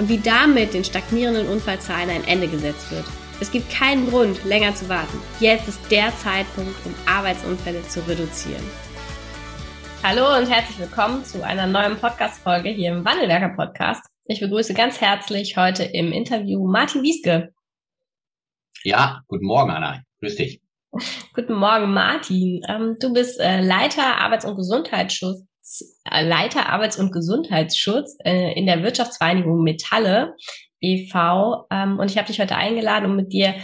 und wie damit den stagnierenden Unfallzahlen ein Ende gesetzt wird. Es gibt keinen Grund, länger zu warten. Jetzt ist der Zeitpunkt, um Arbeitsunfälle zu reduzieren. Hallo und herzlich willkommen zu einer neuen Podcast-Folge hier im Wandelwerker Podcast. Ich begrüße ganz herzlich heute im Interview Martin Wieske. Ja, guten Morgen, Anna. Grüß dich. Guten Morgen, Martin. Ähm, du bist äh, Leiter Arbeits- und Gesundheitsschutz Leiter Arbeits- und Gesundheitsschutz äh, in der Wirtschaftsvereinigung Metalle e.V. Ähm, und ich habe dich heute eingeladen, um mit dir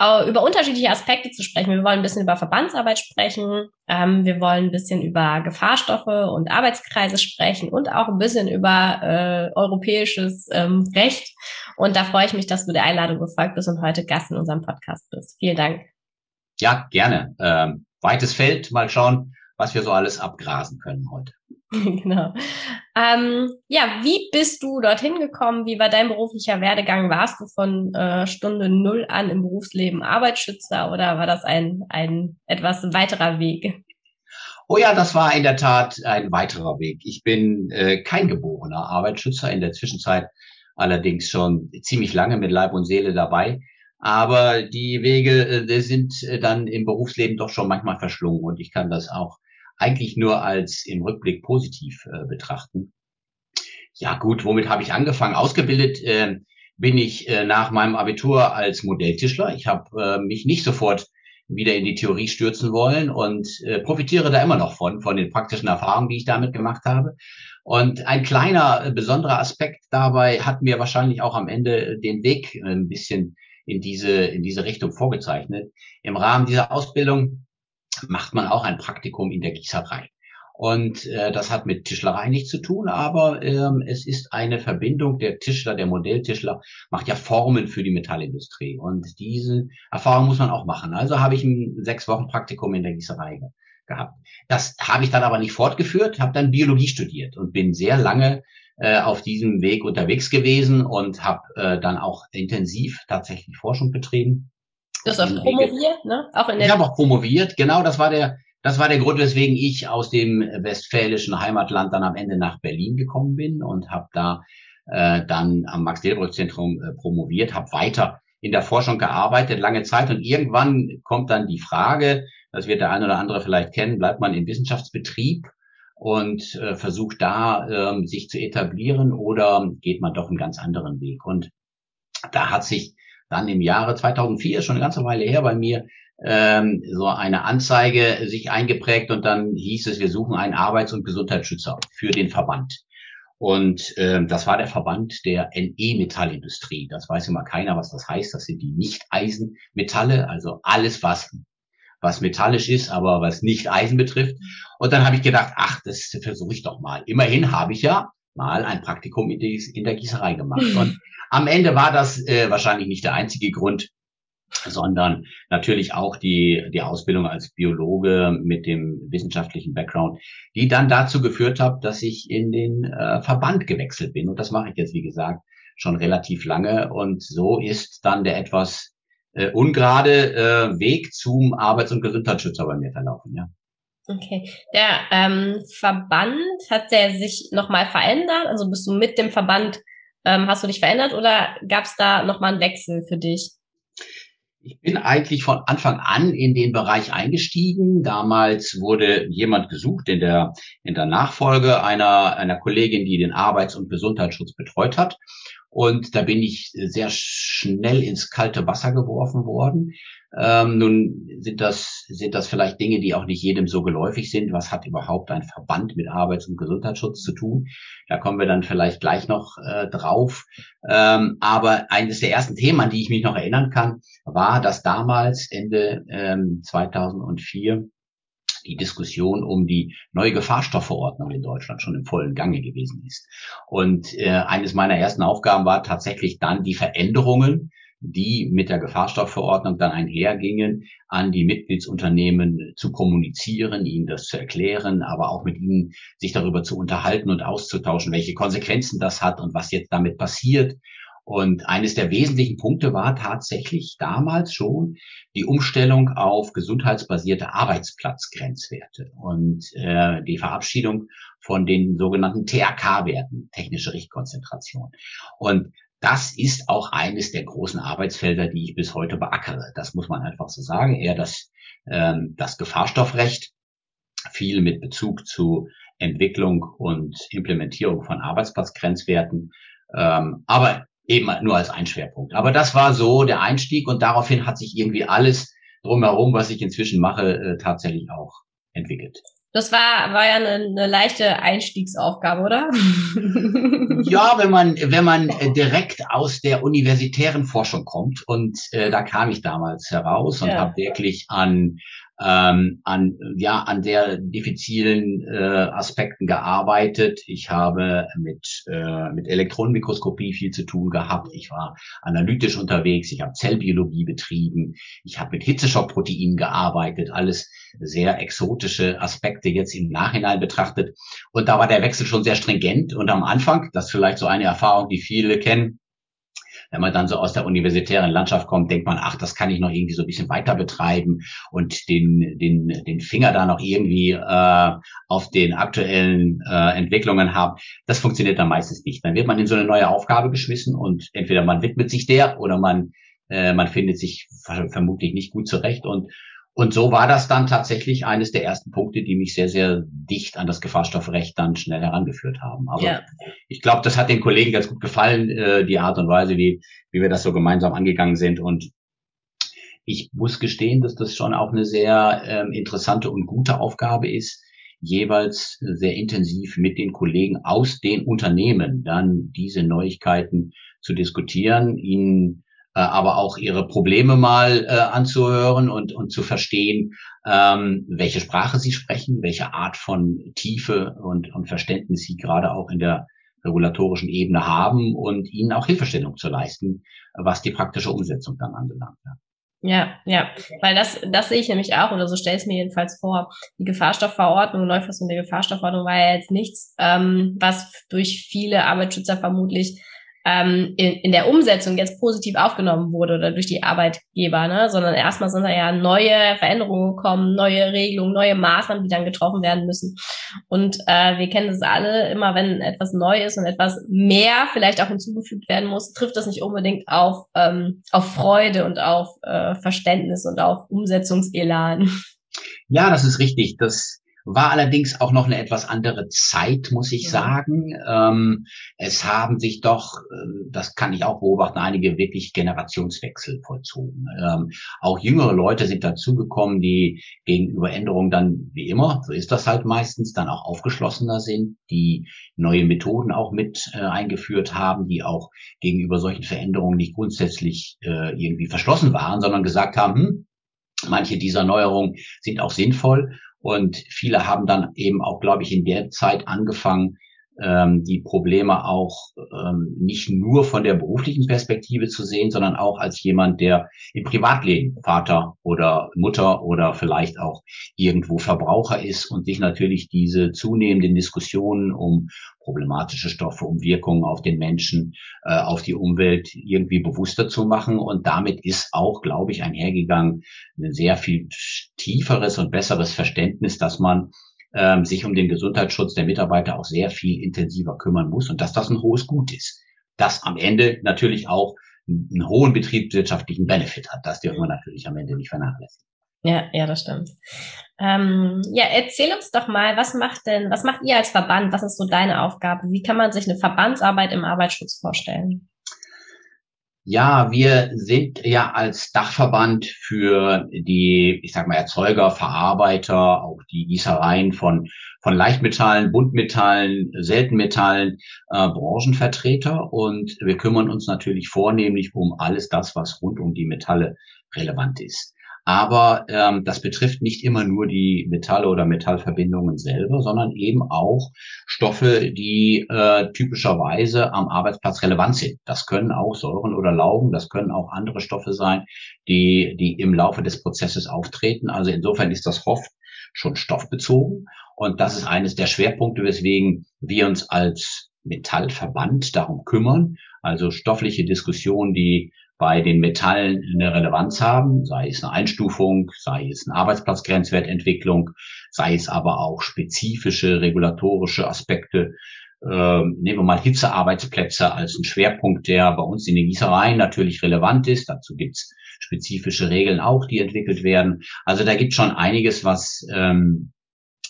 äh, über unterschiedliche Aspekte zu sprechen. Wir wollen ein bisschen über Verbandsarbeit sprechen, ähm, wir wollen ein bisschen über Gefahrstoffe und Arbeitskreise sprechen und auch ein bisschen über äh, europäisches ähm, Recht. Und da freue ich mich, dass du der Einladung gefolgt bist und heute Gast in unserem Podcast bist. Vielen Dank. Ja, gerne. Ähm, weites Feld, mal schauen, was wir so alles abgrasen können heute. genau. Ähm, ja, wie bist du dorthin gekommen? Wie war dein beruflicher Werdegang? Warst du von äh, Stunde Null an im Berufsleben Arbeitsschützer oder war das ein, ein etwas weiterer Weg? Oh ja, das war in der Tat ein weiterer Weg. Ich bin äh, kein geborener Arbeitsschützer, in der Zwischenzeit allerdings schon ziemlich lange mit Leib und Seele dabei. Aber die Wege äh, sind äh, dann im Berufsleben doch schon manchmal verschlungen und ich kann das auch eigentlich nur als im Rückblick positiv äh, betrachten. Ja gut, womit habe ich angefangen? Ausgebildet äh, bin ich äh, nach meinem Abitur als Modelltischler. Ich habe äh, mich nicht sofort wieder in die Theorie stürzen wollen und äh, profitiere da immer noch von, von den praktischen Erfahrungen, die ich damit gemacht habe. Und ein kleiner äh, besonderer Aspekt dabei hat mir wahrscheinlich auch am Ende den Weg äh, ein bisschen in diese, in diese Richtung vorgezeichnet. Im Rahmen dieser Ausbildung macht man auch ein Praktikum in der Gießerei. Und äh, das hat mit Tischlerei nichts zu tun, aber ähm, es ist eine Verbindung. Der Tischler, der Modelltischler macht ja Formen für die Metallindustrie. Und diese Erfahrung muss man auch machen. Also habe ich ein sechs Wochen Praktikum in der Gießerei gehabt. Das habe ich dann aber nicht fortgeführt, habe dann Biologie studiert und bin sehr lange äh, auf diesem Weg unterwegs gewesen und habe äh, dann auch intensiv tatsächlich Forschung betrieben Du hast auch promoviert, ne? Auch in der ich habe auch promoviert, genau, das war der, das war der Grund, weswegen ich aus dem westfälischen Heimatland dann am Ende nach Berlin gekommen bin und habe da äh, dann am Max-Delbrück-Zentrum äh, promoviert, habe weiter in der Forschung gearbeitet, lange Zeit und irgendwann kommt dann die Frage, das wird der eine oder andere vielleicht kennen, bleibt man im Wissenschaftsbetrieb und äh, versucht da ähm, sich zu etablieren oder geht man doch einen ganz anderen Weg? Und da hat sich dann im Jahre 2004, schon eine ganze Weile her bei mir, ähm, so eine Anzeige sich eingeprägt und dann hieß es, wir suchen einen Arbeits- und Gesundheitsschützer für den Verband. Und ähm, das war der Verband der NE-Metallindustrie. Das weiß immer keiner, was das heißt. Das sind die Nicht-Eisenmetalle, also alles, was was metallisch ist, aber was nicht Eisen betrifft. Und dann habe ich gedacht, ach, das versuche ich doch mal. Immerhin habe ich ja mal ein Praktikum in, der Gießerei gemacht. Und am Ende war das äh, wahrscheinlich nicht der einzige Grund, sondern natürlich auch die, die Ausbildung als Biologe mit dem wissenschaftlichen Background, die dann dazu geführt hat, dass ich in den äh, Verband gewechselt bin. Und das mache ich jetzt, wie gesagt, schon relativ lange. Und so ist dann der etwas äh, ungerade äh, Weg zum Arbeits- und Gesundheitsschützer bei mir verlaufen, ja. Okay. Der ähm, Verband hat der sich nochmal verändert? Also bist du mit dem Verband ähm, hast du dich verändert oder gab es da nochmal einen Wechsel für dich? Ich bin eigentlich von Anfang an in den Bereich eingestiegen. Damals wurde jemand gesucht in der, in der Nachfolge einer, einer Kollegin, die den Arbeits- und Gesundheitsschutz betreut hat. Und da bin ich sehr schnell ins kalte Wasser geworfen worden. Ähm, nun sind das, sind das vielleicht Dinge, die auch nicht jedem so geläufig sind. Was hat überhaupt ein Verband mit Arbeits- und Gesundheitsschutz zu tun? Da kommen wir dann vielleicht gleich noch äh, drauf. Ähm, aber eines der ersten Themen, an die ich mich noch erinnern kann, war, dass damals Ende ähm, 2004 die Diskussion um die neue Gefahrstoffverordnung in Deutschland schon im vollen Gange gewesen ist. Und äh, eines meiner ersten Aufgaben war tatsächlich dann die Veränderungen, die mit der Gefahrstoffverordnung dann einhergingen, an die Mitgliedsunternehmen zu kommunizieren, ihnen das zu erklären, aber auch mit ihnen sich darüber zu unterhalten und auszutauschen, welche Konsequenzen das hat und was jetzt damit passiert und eines der wesentlichen Punkte war tatsächlich damals schon die Umstellung auf gesundheitsbasierte Arbeitsplatzgrenzwerte und äh, die Verabschiedung von den sogenannten THK-Werten, technische Richtkonzentration. Und das ist auch eines der großen Arbeitsfelder, die ich bis heute beackere. Das muss man einfach so sagen. Eher das, ähm, das Gefahrstoffrecht, viel mit Bezug zu Entwicklung und Implementierung von Arbeitsplatzgrenzwerten. Ähm, aber eben nur als ein Schwerpunkt. Aber das war so der Einstieg und daraufhin hat sich irgendwie alles drumherum, was ich inzwischen mache, äh, tatsächlich auch entwickelt. Das war, war ja eine, eine leichte Einstiegsaufgabe, oder? ja, wenn man, wenn man direkt aus der universitären Forschung kommt und äh, da kam ich damals heraus und ja. habe wirklich an ähm, an, ja, an sehr diffizilen äh, Aspekten gearbeitet. Ich habe mit, äh, mit Elektronenmikroskopie viel zu tun gehabt. Ich war analytisch unterwegs. Ich habe Zellbiologie betrieben. Ich habe mit Hitzeschockproteinen gearbeitet. Alles sehr exotische Aspekte jetzt im Nachhinein betrachtet. Und da war der Wechsel schon sehr stringent. Und am Anfang, das ist vielleicht so eine Erfahrung, die viele kennen, wenn man dann so aus der universitären Landschaft kommt, denkt man, ach, das kann ich noch irgendwie so ein bisschen weiter betreiben und den, den, den Finger da noch irgendwie äh, auf den aktuellen äh, Entwicklungen haben. Das funktioniert dann meistens nicht. Dann wird man in so eine neue Aufgabe geschmissen und entweder man widmet sich der oder man, äh, man findet sich vermutlich nicht gut zurecht und und so war das dann tatsächlich eines der ersten Punkte, die mich sehr, sehr dicht an das Gefahrstoffrecht dann schnell herangeführt haben. Aber ja. ich glaube, das hat den Kollegen ganz gut gefallen, äh, die Art und Weise, wie, wie wir das so gemeinsam angegangen sind. Und ich muss gestehen, dass das schon auch eine sehr ähm, interessante und gute Aufgabe ist, jeweils sehr intensiv mit den Kollegen aus den Unternehmen dann diese Neuigkeiten zu diskutieren, ihnen aber auch ihre Probleme mal äh, anzuhören und, und zu verstehen, ähm, welche Sprache sie sprechen, welche Art von Tiefe und, und Verständnis sie gerade auch in der regulatorischen Ebene haben und ihnen auch Hilfestellung zu leisten, was die praktische Umsetzung dann anbelangt. Ja. Ja, ja, weil das, das sehe ich nämlich auch, oder so stelle ich es mir jedenfalls vor. Die Gefahrstoffverordnung, Neufassung der Gefahrstoffverordnung war ja jetzt nichts, ähm, was durch viele Arbeitsschützer vermutlich ähm, in, in der Umsetzung jetzt positiv aufgenommen wurde oder durch die Arbeitgeber, ne? sondern erstmal sind da ja neue Veränderungen gekommen, neue Regelungen, neue Maßnahmen, die dann getroffen werden müssen. Und äh, wir kennen das alle, immer wenn etwas neu ist und etwas mehr vielleicht auch hinzugefügt werden muss, trifft das nicht unbedingt auf, ähm, auf Freude und auf äh, Verständnis und auf Umsetzungselan. Ja, das ist richtig. Das war allerdings auch noch eine etwas andere Zeit, muss ich ja. sagen. Ähm, es haben sich doch, äh, das kann ich auch beobachten, einige wirklich Generationswechsel vollzogen. Ähm, auch jüngere Leute sind dazugekommen, die gegenüber Änderungen dann, wie immer, so ist das halt meistens, dann auch aufgeschlossener sind, die neue Methoden auch mit äh, eingeführt haben, die auch gegenüber solchen Veränderungen nicht grundsätzlich äh, irgendwie verschlossen waren, sondern gesagt haben, hm, manche dieser Neuerungen sind auch sinnvoll und viele haben dann eben auch, glaube ich, in der Zeit angefangen, ähm, die Probleme auch ähm, nicht nur von der beruflichen Perspektive zu sehen, sondern auch als jemand, der im Privatleben Vater oder Mutter oder vielleicht auch irgendwo Verbraucher ist und sich natürlich diese zunehmenden Diskussionen um problematische Stoffe, um Wirkungen auf den Menschen, äh, auf die Umwelt irgendwie bewusster zu machen. Und damit ist auch, glaube ich, einhergegangen ein sehr viel tieferes und besseres Verständnis, dass man ähm, sich um den Gesundheitsschutz der Mitarbeiter auch sehr viel intensiver kümmern muss und dass das ein hohes Gut ist. Das am Ende natürlich auch einen hohen betriebswirtschaftlichen Benefit hat. Das dürfen wir natürlich am Ende nicht vernachlässigen. Ja, ja, das stimmt. Ähm, ja, erzähl uns doch mal, was macht denn, was macht ihr als Verband? Was ist so deine Aufgabe? Wie kann man sich eine Verbandsarbeit im Arbeitsschutz vorstellen? Ja, wir sind ja als Dachverband für die, ich sag mal, Erzeuger, Verarbeiter, auch die Gießereien von, von Leichtmetallen, Buntmetallen, Seltenmetallen, äh, Branchenvertreter. Und wir kümmern uns natürlich vornehmlich um alles das, was rund um die Metalle relevant ist. Aber ähm, das betrifft nicht immer nur die Metalle oder Metallverbindungen selber, sondern eben auch Stoffe, die äh, typischerweise am Arbeitsplatz relevant sind. Das können auch Säuren oder Laugen, das können auch andere Stoffe sein, die, die im Laufe des Prozesses auftreten. Also insofern ist das HOFT schon stoffbezogen. Und das ist eines der Schwerpunkte, weswegen wir uns als Metallverband darum kümmern. Also stoffliche Diskussionen, die bei den Metallen eine Relevanz haben, sei es eine Einstufung, sei es eine Arbeitsplatzgrenzwertentwicklung, sei es aber auch spezifische regulatorische Aspekte. Ähm, nehmen wir mal Hitzearbeitsplätze als einen Schwerpunkt, der bei uns in den Gießereien natürlich relevant ist. Dazu gibt's spezifische Regeln auch, die entwickelt werden. Also da gibt schon einiges, was, ähm,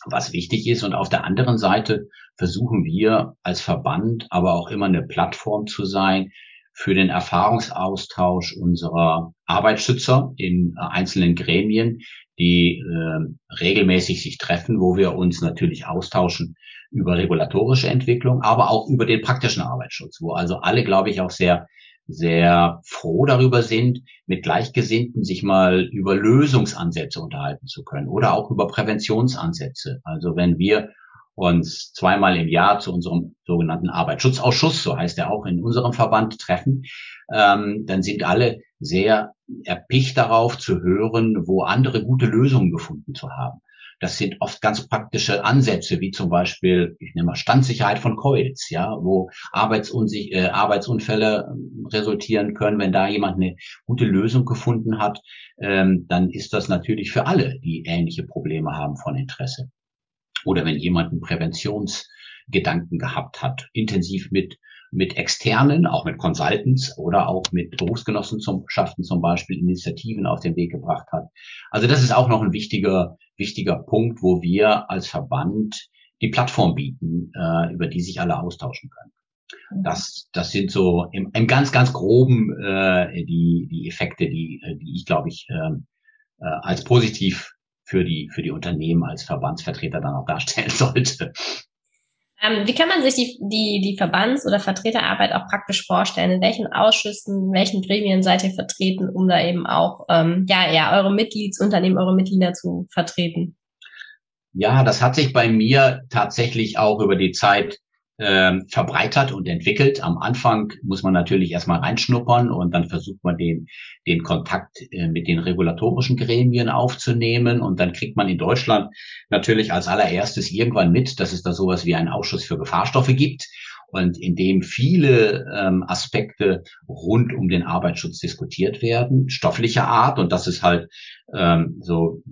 was wichtig ist. Und auf der anderen Seite versuchen wir als Verband aber auch immer eine Plattform zu sein, für den Erfahrungsaustausch unserer Arbeitsschützer in äh, einzelnen Gremien, die äh, regelmäßig sich treffen, wo wir uns natürlich austauschen über regulatorische Entwicklung, aber auch über den praktischen Arbeitsschutz, wo also alle, glaube ich, auch sehr sehr froh darüber sind, mit Gleichgesinnten sich mal über Lösungsansätze unterhalten zu können oder auch über Präventionsansätze. Also wenn wir uns zweimal im Jahr zu unserem sogenannten Arbeitsschutzausschuss, so heißt er auch in unserem Verband, treffen, ähm, dann sind alle sehr erpicht darauf zu hören, wo andere gute Lösungen gefunden zu haben. Das sind oft ganz praktische Ansätze, wie zum Beispiel, ich nehme mal Standsicherheit von Coils, ja, wo Arbeitsunsich äh, Arbeitsunfälle ähm, resultieren können. Wenn da jemand eine gute Lösung gefunden hat, ähm, dann ist das natürlich für alle, die ähnliche Probleme haben, von Interesse oder wenn jemand einen Präventionsgedanken gehabt hat, intensiv mit mit externen, auch mit Consultants oder auch mit Berufsgenossenschaften zum Beispiel Initiativen auf den Weg gebracht hat. Also das ist auch noch ein wichtiger, wichtiger Punkt, wo wir als Verband die Plattform bieten, äh, über die sich alle austauschen können. Mhm. Das, das sind so im, im ganz, ganz groben äh, die, die Effekte, die, die ich, glaube ich, ähm, äh, als positiv für die, für die Unternehmen als Verbandsvertreter dann auch darstellen sollte. Ähm, wie kann man sich die, die, die Verbands- oder Vertreterarbeit auch praktisch vorstellen? In welchen Ausschüssen, in welchen Gremien seid ihr vertreten, um da eben auch ähm, ja, ja, eure Mitgliedsunternehmen, eure Mitglieder zu vertreten? Ja, das hat sich bei mir tatsächlich auch über die Zeit ähm, verbreitert und entwickelt. Am Anfang muss man natürlich erstmal reinschnuppern und dann versucht man den, den Kontakt äh, mit den regulatorischen Gremien aufzunehmen und dann kriegt man in Deutschland natürlich als allererstes irgendwann mit, dass es da sowas wie einen Ausschuss für Gefahrstoffe gibt und in dem viele ähm, Aspekte rund um den Arbeitsschutz diskutiert werden, stofflicher Art und das ist halt ähm, so,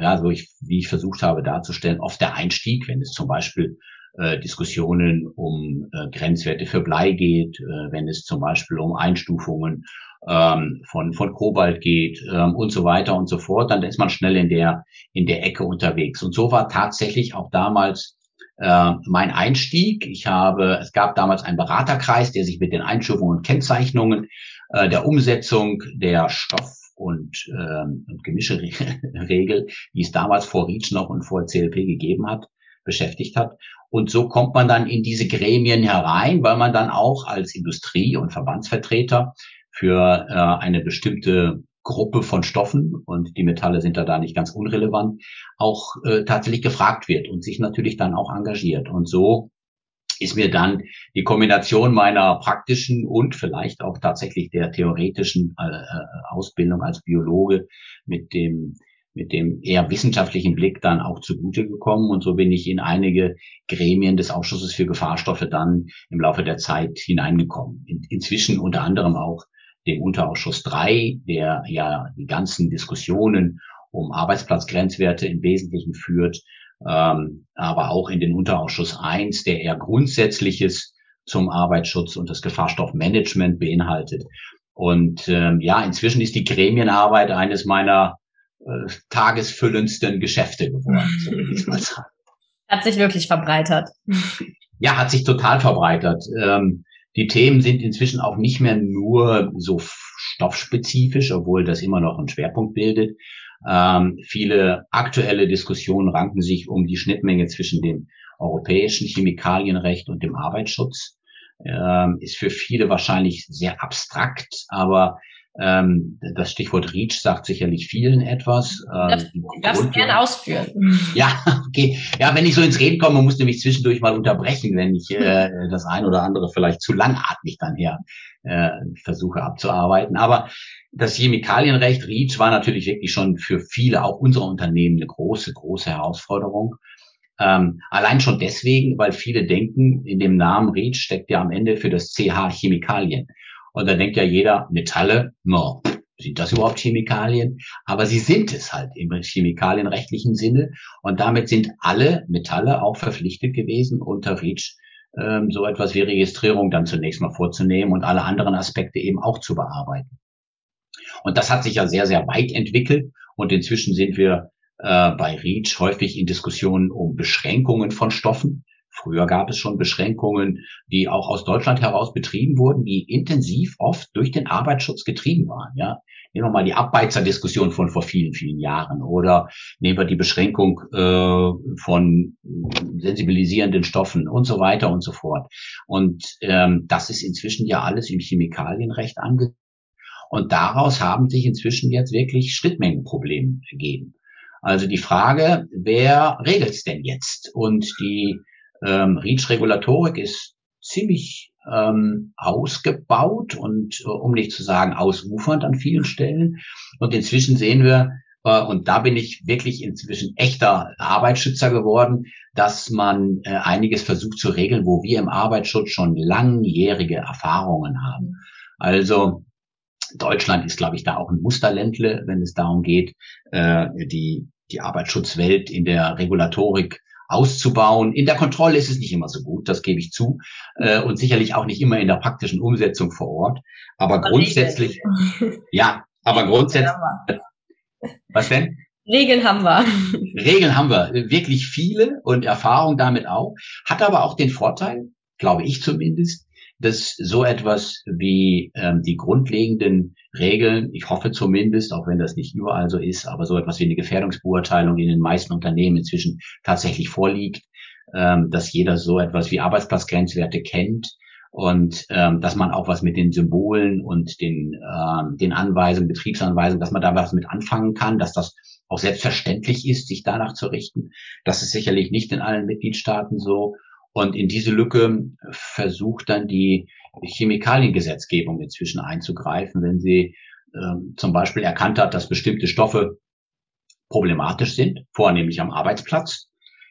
ja, so ich, wie ich versucht habe darzustellen, oft der Einstieg, wenn es zum Beispiel äh, Diskussionen um äh, Grenzwerte für Blei geht, äh, wenn es zum Beispiel um Einstufungen ähm, von, von Kobalt geht ähm, und so weiter und so fort, dann ist man schnell in der, in der Ecke unterwegs. Und so war tatsächlich auch damals äh, mein Einstieg. Ich habe, es gab damals einen Beraterkreis, der sich mit den Einstufungen und Kennzeichnungen äh, der Umsetzung der Stoff- und, ähm, und Gemischeregel, die es damals vor REACH noch und vor CLP gegeben hat, beschäftigt hat. Und so kommt man dann in diese Gremien herein, weil man dann auch als Industrie- und Verbandsvertreter für äh, eine bestimmte Gruppe von Stoffen, und die Metalle sind da, da nicht ganz unrelevant, auch äh, tatsächlich gefragt wird und sich natürlich dann auch engagiert. Und so ist mir dann die Kombination meiner praktischen und vielleicht auch tatsächlich der theoretischen äh, äh Ausbildung als Biologe mit dem mit dem eher wissenschaftlichen Blick dann auch zugute gekommen. Und so bin ich in einige Gremien des Ausschusses für Gefahrstoffe dann im Laufe der Zeit hineingekommen. In, inzwischen unter anderem auch dem Unterausschuss 3, der ja die ganzen Diskussionen um Arbeitsplatzgrenzwerte im Wesentlichen führt, ähm, aber auch in den Unterausschuss 1, der eher Grundsätzliches zum Arbeitsschutz und das Gefahrstoffmanagement beinhaltet. Und ähm, ja, inzwischen ist die Gremienarbeit eines meiner äh, tagesfüllendsten Geschäfte geworden, so will ich mal sagen. Hat sich wirklich verbreitert. Ja, hat sich total verbreitert. Ähm, die Themen sind inzwischen auch nicht mehr nur so stoffspezifisch, obwohl das immer noch einen Schwerpunkt bildet. Ähm, viele aktuelle Diskussionen ranken sich um die Schnittmenge zwischen dem europäischen Chemikalienrecht und dem Arbeitsschutz. Ähm, ist für viele wahrscheinlich sehr abstrakt, aber Ähm, das Stichwort REACH sagt sicherlich vielen etwas. Ähm, darfst du gerne ausführen. Ja, okay. Ja, wenn ich so ins Reden komme, musst du mich zwischendurch mal unterbrechen, wenn ich äh, das ein oder andere vielleicht zu langatmig dann her äh, versuche abzuarbeiten. Aber das Chemikalienrecht REACH war natürlich wirklich schon für viele, auch unserer Unternehmen, eine große, große Herausforderung. Ähm, allein schon deswegen, weil viele denken, in dem Namen REACH steckt ja am Ende für das CH Chemikalien. Und da denkt ja jeder, Metalle, no, sind das überhaupt Chemikalien? Aber sie sind es halt im chemikalienrechtlichen Sinne. Und damit sind alle Metalle auch verpflichtet gewesen, unter REACH ähm, so etwas wie Registrierung dann zunächst mal vorzunehmen und alle anderen Aspekte eben auch zu bearbeiten. Und das hat sich ja sehr, sehr weit entwickelt. Und inzwischen sind wir äh, bei REACH häufig in Diskussionen um Beschränkungen von Stoffen. Früher gab es schon Beschränkungen, die auch aus Deutschland heraus betrieben wurden, die intensiv oft durch den Arbeitsschutz getrieben waren. Ja, nehmen wir mal die Abbeizerdiskussion von vor vielen, vielen Jahren oder nehmen wir die Beschränkung äh, von sensibilisierenden Stoffen und so weiter und so fort. Und ähm, das ist inzwischen ja alles im Chemikalienrecht ange und daraus haben sich inzwischen jetzt wirklich Schnittmengenprobleme ergeben. Also die Frage, wer regelt es denn jetzt? Und die ähm, REACH-Regulatorik ist ziemlich ähm, ausgebaut und äh, um nicht zu sagen ausufernd an vielen Stellen. Und inzwischen sehen wir, äh, und da bin ich wirklich inzwischen echter Arbeitsschützer geworden, dass man äh, einiges versucht zu regeln, wo wir im Arbeitsschutz schon langjährige Erfahrungen haben. Also Deutschland ist, glaube ich, da auch ein Musterländle, wenn es darum geht, äh, die, die Arbeitsschutzwelt in der Regulatorik auszubauen. In der Kontrolle ist es nicht immer so gut, das gebe ich zu. Äh, und sicherlich auch nicht immer in der praktischen Umsetzung vor Ort. Aber, aber grundsätzlich, ja, aber grundsätzlich. Was denn? Regeln haben wir. Regeln haben wir. Wirklich viele und Erfahrung damit auch. Hat aber auch den Vorteil, glaube ich zumindest, dass so etwas wie ähm, die grundlegenden Regeln, ich hoffe zumindest, auch wenn das nicht überall so ist, aber so etwas wie eine Gefährdungsbeurteilung in den meisten Unternehmen inzwischen tatsächlich vorliegt, ähm, dass jeder so etwas wie Arbeitsplatzgrenzwerte kennt und ähm, dass man auch was mit den Symbolen und den, ähm, den Anweisungen, Betriebsanweisungen, dass man da was mit anfangen kann, dass das auch selbstverständlich ist, sich danach zu richten. Das ist sicherlich nicht in allen Mitgliedstaaten so. Und in diese Lücke versucht dann die Chemikaliengesetzgebung inzwischen einzugreifen, wenn sie äh, zum Beispiel erkannt hat, dass bestimmte Stoffe problematisch sind, vornehmlich am Arbeitsplatz.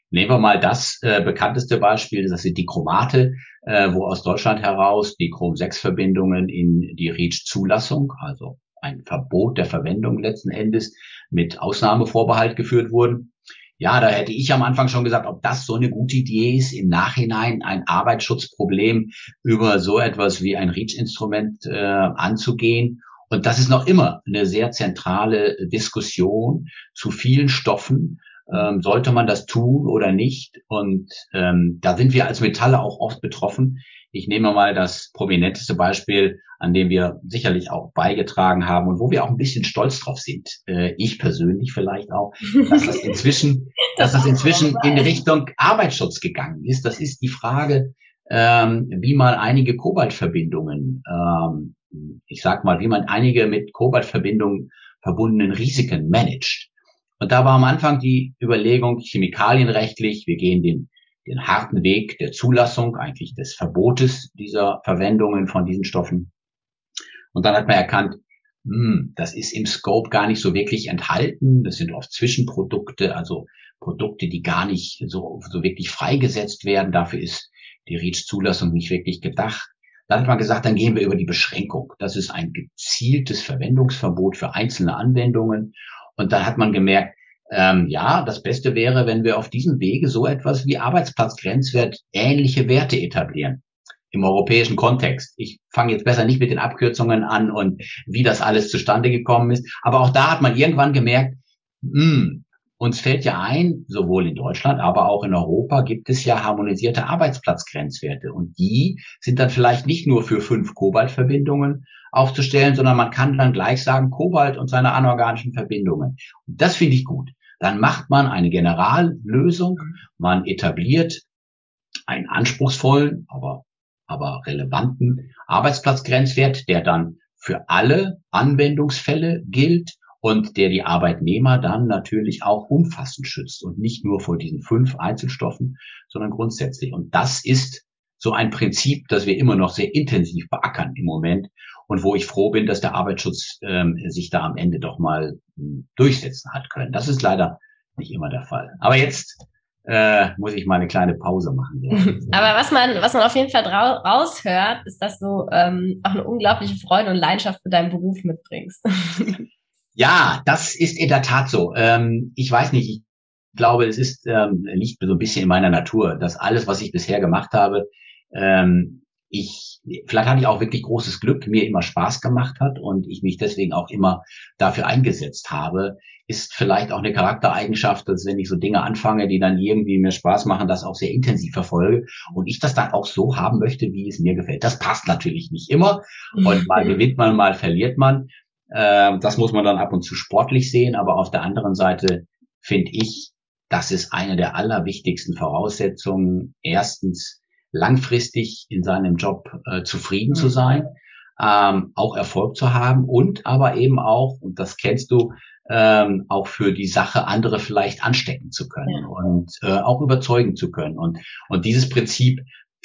Nehmen wir mal das äh, bekannteste Beispiel, das sind die Chromate, äh, wo aus Deutschland heraus die Chrom-6-Verbindungen in die REACH-Zulassung, also ein Verbot der Verwendung letzten Endes mit Ausnahmevorbehalt geführt wurden. Ja, da hätte ich am Anfang schon gesagt, ob das so eine gute Idee ist, im Nachhinein ein Arbeitsschutzproblem über so etwas wie ein REACH-Instrument äh, anzugehen. Und das ist noch immer eine sehr zentrale Diskussion zu vielen Stoffen. Ähm, sollte man das tun oder nicht? Und ähm, da sind wir als Metalle auch oft betroffen. Ich nehme mal das prominenteste Beispiel, an dem wir sicherlich auch beigetragen haben und wo wir auch ein bisschen stolz drauf sind. Äh, ich persönlich vielleicht auch, dass das inzwischen, dass das inzwischen in Richtung Arbeitsschutz gegangen ist. Das ist die Frage, ähm, wie man einige Kobaltverbindungen, ähm, ich sag mal, wie man einige mit Kobaltverbindungen verbundenen Risiken managt. Und da war am Anfang die Überlegung, chemikalienrechtlich, wir gehen den den harten Weg der Zulassung, eigentlich des Verbotes dieser Verwendungen von diesen Stoffen. Und dann hat man erkannt, hm, das ist im Scope gar nicht so wirklich enthalten. Das sind oft Zwischenprodukte, also Produkte, die gar nicht so, so wirklich freigesetzt werden. Dafür ist die REACH-Zulassung nicht wirklich gedacht. Dann hat man gesagt, dann gehen wir über die Beschränkung. Das ist ein gezieltes Verwendungsverbot für einzelne Anwendungen. Und dann hat man gemerkt, ähm, ja, das Beste wäre, wenn wir auf diesem Wege so etwas wie Arbeitsplatzgrenzwert ähnliche Werte etablieren im europäischen Kontext. Ich fange jetzt besser nicht mit den Abkürzungen an und wie das alles zustande gekommen ist. Aber auch da hat man irgendwann gemerkt, mh, hm, uns fällt ja ein, sowohl in Deutschland, aber auch in Europa gibt es ja harmonisierte Arbeitsplatzgrenzwerte. Und die sind dann vielleicht nicht nur für fünf Kobaltverbindungen aufzustellen, sondern man kann dann gleich sagen, Kobalt und seine anorganischen Verbindungen. Und das finde ich gut. Dann macht man eine Generallösung, man etabliert einen anspruchsvollen, aber, aber relevanten Arbeitsplatzgrenzwert, der dann für alle Anwendungsfälle gilt und der die Arbeitnehmer dann natürlich auch umfassend schützt und nicht nur vor diesen fünf Einzelstoffen, sondern grundsätzlich. Und das ist so ein Prinzip, das wir immer noch sehr intensiv beackern im Moment und wo ich froh bin, dass der Arbeitsschutz ähm, sich da am Ende doch mal hm, durchsetzen hat können. Das ist leider nicht immer der Fall. Aber jetzt äh, muss ich mal eine kleine Pause machen. Aber was man, was man auf jeden Fall raushört, ist, dass du ähm, auch eine unglaubliche Freude und Leidenschaft für deinen Beruf mitbringst. Ja, das ist in der Tat so. Ähm, ich weiß nicht, ich glaube, es ist ähm, liegt so ein bisschen in meiner Natur, dass alles, was ich bisher gemacht habe, ähm, ich vielleicht hatte ich auch wirklich großes Glück, mir immer Spaß gemacht hat und ich mich deswegen auch immer dafür eingesetzt habe, ist vielleicht auch eine Charaktereigenschaft, dass wenn ich so Dinge anfange, die dann irgendwie mir Spaß machen, das auch sehr intensiv verfolge und ich das dann auch so haben möchte, wie es mir gefällt. Das passt natürlich nicht immer und mal gewinnt man, mal verliert man. Äh, das muss man dann ab und zu sportlich sehen, aber auf der anderen Seite finde ich, das ist eine der allerwichtigsten Voraussetzungen. Erstens, langfristig in seinem Job äh, zufrieden mhm. zu sein, ähm, auch Erfolg zu haben und aber eben auch, und das kennst du, ähm, auch für die Sache andere vielleicht anstecken zu können ja. und äh, auch überzeugen zu können. Und, und dieses Prinzip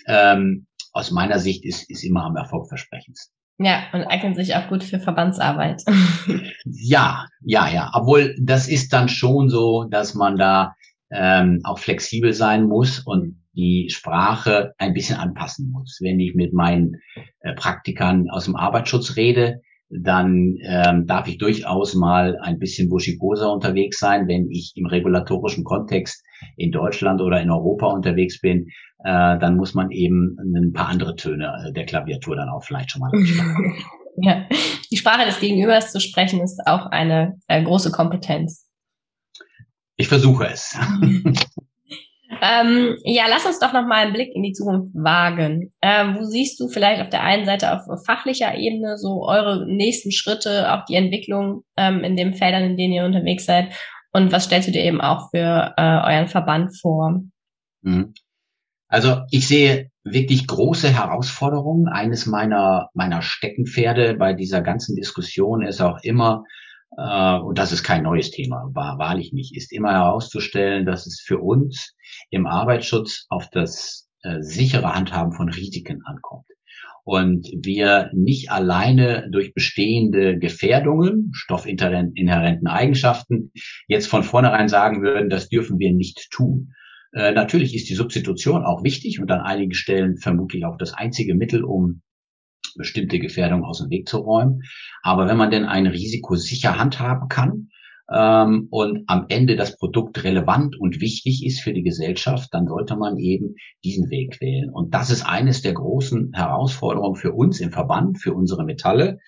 ähm, aus meiner Sicht ist, ist immer am erfolgversprechendsten. Ja, und eignet sich auch gut für Verbandsarbeit. ja, ja, ja. Obwohl das ist dann schon so, dass man da ähm, auch flexibel sein muss und die Sprache ein bisschen anpassen muss. Wenn ich mit meinen äh, Praktikern aus dem Arbeitsschutz rede, dann ähm, darf ich durchaus mal ein bisschen buschikoser unterwegs sein. Wenn ich im regulatorischen Kontext in Deutschland oder in Europa unterwegs bin, äh, dann muss man eben ein paar andere Töne äh, der Klaviatur dann auch vielleicht schon mal anschauen. ja, die Sprache des Gegenübers zu sprechen ist auch eine äh, große Kompetenz. Ich versuche es. ähm, ja, lass uns doch noch mal einen Blick in die Zukunft wagen. Ähm, wo siehst du vielleicht auf der einen Seite auf fachlicher Ebene so eure nächsten Schritte, auch die Entwicklung ähm, in den Feldern, in denen ihr unterwegs seid? Und was stellst du dir eben auch für äh, euren Verband vor? Mhm. Also ich sehe wirklich große Herausforderungen. Eines meiner, meiner Steckenpferde bei dieser ganzen Diskussion ist auch immer, äh, und das ist kein neues Thema, war wahrlich nicht, ist immer herauszustellen, dass es für uns im Arbeitsschutz auf das äh, sichere Handhaben von Risiken ankommt. Und wir nicht alleine durch bestehende Gefährdungen, stoffinhärenten Eigenschaften, jetzt von vornherein sagen würden, das dürfen wir nicht tun, äh, natürlich ist die Substitution auch wichtig und an einigen Stellen vermutlich auch das einzige Mittel, um bestimmte Gefährdungen aus dem Weg zu räumen. Aber wenn man denn ein Risiko sicher handhaben kann ähm, und am Ende das Produkt relevant und wichtig ist für die Gesellschaft, dann sollte man eben diesen Weg wählen. Und das ist eines der großen Herausforderungen für uns im Verband, für unsere Metalle,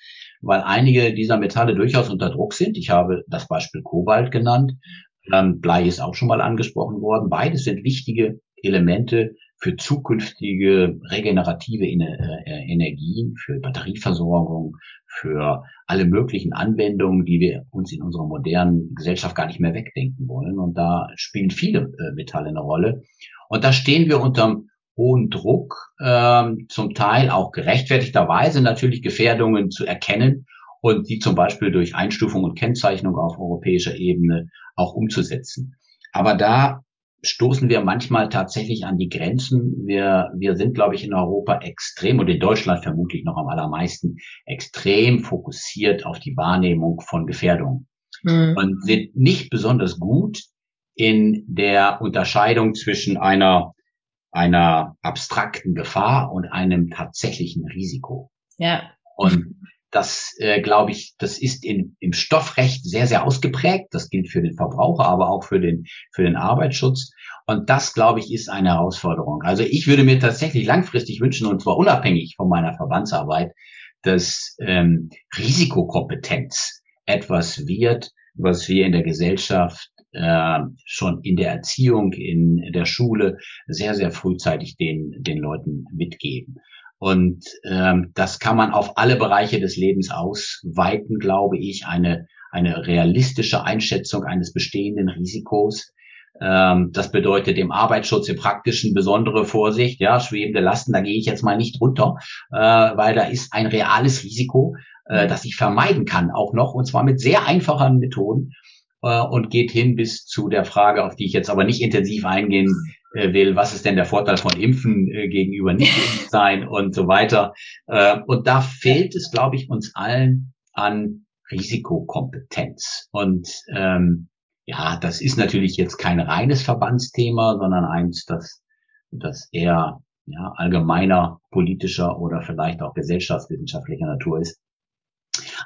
weil einige dieser Metalle durchaus unter Druck sind. Ich habe das Beispiel Kobalt genannt. Ähm, Blei ist auch schon mal angesprochen worden. Beides sind wichtige Elemente für zukünftige regenerative äh, Energien, für Batterieversorgung, für alle möglichen Anwendungen, die wir uns in unserer modernen Gesellschaft gar nicht mehr wegdenken wollen. Und da spielen viele äh, Metalle eine Rolle. Und da stehen wir unterm hohen Druck, ähm, zum Teil auch gerechtfertigterweise natürlich Gefährdungen zu erkennen und die zum Beispiel durch Einstufung und Kennzeichnung auf europäischer Ebene auch umzusetzen. Aber da stoßen wir manchmal tatsächlich an die Grenzen. Wir, wir sind, glaube ich, in Europa extrem und in Deutschland vermutlich noch am allermeisten extrem fokussiert auf die Wahrnehmung von Gefährdungen mhm. und sind nicht besonders gut in der Unterscheidung zwischen einer, einer abstrakten Gefahr und einem tatsächlichen Risiko. Ja. Und das, äh, glaube ich, das ist in, im Stoffrecht sehr, sehr ausgeprägt. Das gilt für den Verbraucher, aber auch für den, für den Arbeitsschutz. Und das, glaube ich, ist eine Herausforderung. Also ich würde mir tatsächlich langfristig wünschen, und zwar unabhängig von meiner Verbandsarbeit, dass ähm, Risikokompetenz etwas wird, was wir in der Gesellschaft äh, schon in der Erziehung, in der Schule sehr, sehr frühzeitig den, den Leuten mitgeben. Und ähm, das kann man auf alle Bereiche des Lebens ausweiten, glaube ich. Eine, eine realistische Einschätzung eines bestehenden Risikos. Ähm, das bedeutet im Arbeitsschutz im praktischen besondere Vorsicht. Ja, schwebende Lasten, da gehe ich jetzt mal nicht runter, äh, weil da ist ein reales Risiko. äh, das ich vermeiden kann, auch noch, und zwar mit sehr einfachen Methoden äh, und geht hin bis zu der Frage, auf die ich jetzt aber nicht intensiv eingehen will, was ist denn der Vorteil von Impfen äh, gegenüber nicht sein und so weiter. Äh, und da fehlt es, glaube ich, uns allen an Risikokompetenz. Und ähm, ja, das ist natürlich jetzt kein reines Verbandsthema, sondern eins, das, das eher ja, allgemeiner politischer oder vielleicht auch gesellschaftswissenschaftlicher Natur ist.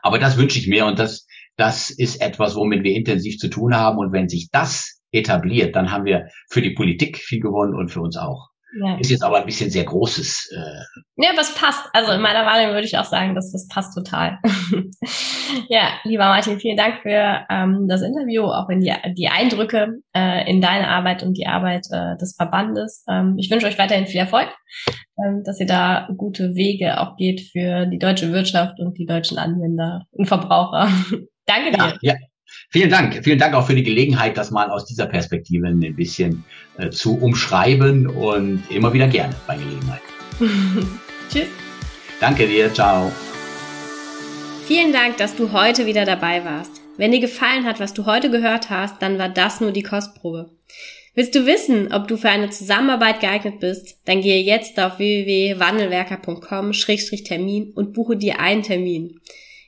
Aber das wünsche ich mir und das, das ist etwas, womit wir intensiv zu tun haben. Und wenn sich das etabliert, dann haben wir für die Politik viel gewonnen und für uns auch. Ja. Ist jetzt aber ein bisschen sehr großes. Äh ja, was passt. Also in meiner Wahrnehmung würde ich auch sagen, dass das passt total. ja, lieber Martin, vielen Dank für ähm, das Interview, auch in die, die Eindrücke äh, in deine Arbeit und die Arbeit äh, des Verbandes. Ähm, ich wünsche euch weiterhin viel Erfolg, ähm, dass ihr da gute Wege auch geht für die deutsche Wirtschaft und die deutschen Anwender und Verbraucher. Danke dir. Ja, ja. Vielen Dank. Vielen Dank auch für die Gelegenheit, das mal aus dieser Perspektive ein bisschen äh, zu umschreiben und immer wieder gerne bei Gelegenheit. Tschüss. Danke dir. Ciao. Vielen Dank, dass du heute wieder dabei warst. Wenn dir gefallen hat, was du heute gehört hast, dann war das nur die Kostprobe. Willst du wissen, ob du für eine Zusammenarbeit geeignet bist? Dann gehe jetzt auf www.wandelwerker.com-termin und buche dir einen Termin.